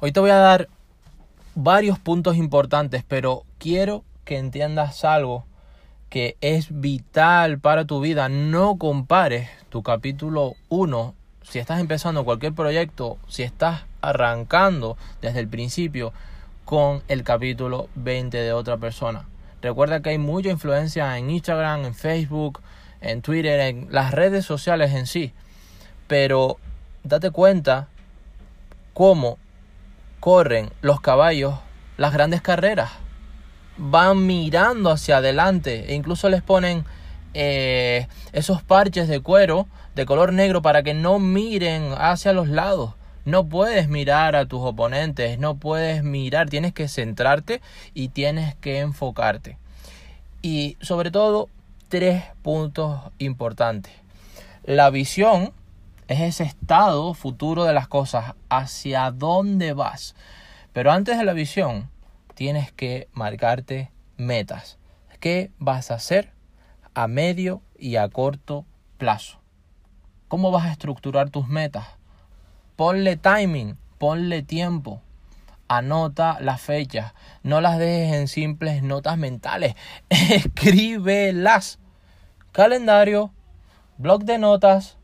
Hoy te voy a dar varios puntos importantes, pero quiero que entiendas algo que es vital para tu vida. No compares tu capítulo 1 si estás empezando cualquier proyecto, si estás arrancando desde el principio con el capítulo 20 de otra persona. Recuerda que hay mucha influencia en Instagram, en Facebook, en Twitter, en las redes sociales en sí. Pero date cuenta cómo corren los caballos las grandes carreras. Van mirando hacia adelante e incluso les ponen eh, esos parches de cuero de color negro para que no miren hacia los lados. No puedes mirar a tus oponentes, no puedes mirar, tienes que centrarte y tienes que enfocarte. Y sobre todo, tres puntos importantes. La visión es ese estado futuro de las cosas, hacia dónde vas. Pero antes de la visión, tienes que marcarte metas. ¿Qué vas a hacer a medio y a corto plazo? ¿Cómo vas a estructurar tus metas? Ponle timing, ponle tiempo. Anota las fechas, no las dejes en simples notas mentales, escríbelas. Calendario, blog de notas,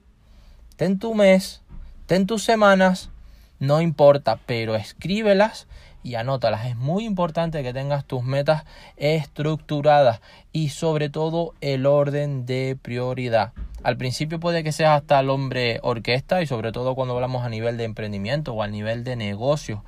ten tu mes, ten tus semanas, no importa, pero escríbelas y anótalas. Es muy importante que tengas tus metas estructuradas y sobre todo el orden de prioridad. Al principio puede que seas hasta el hombre orquesta y sobre todo cuando hablamos a nivel de emprendimiento o a nivel de negocio.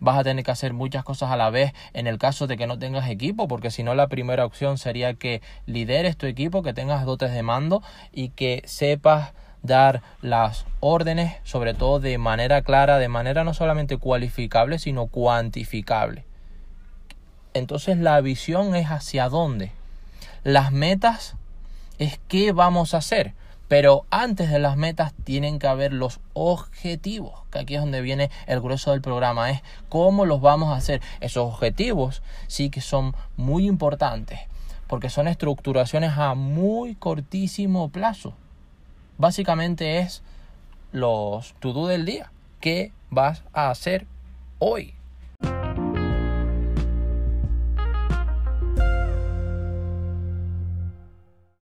Vas a tener que hacer muchas cosas a la vez en el caso de que no tengas equipo, porque si no la primera opción sería que lideres tu equipo, que tengas dotes de mando y que sepas dar las órdenes, sobre todo de manera clara, de manera no solamente cualificable, sino cuantificable. Entonces la visión es hacia dónde. Las metas es qué vamos a hacer. Pero antes de las metas tienen que haber los objetivos, que aquí es donde viene el grueso del programa, es cómo los vamos a hacer. Esos objetivos sí que son muy importantes, porque son estructuraciones a muy cortísimo plazo básicamente es los to do del día. ¿Qué vas a hacer hoy?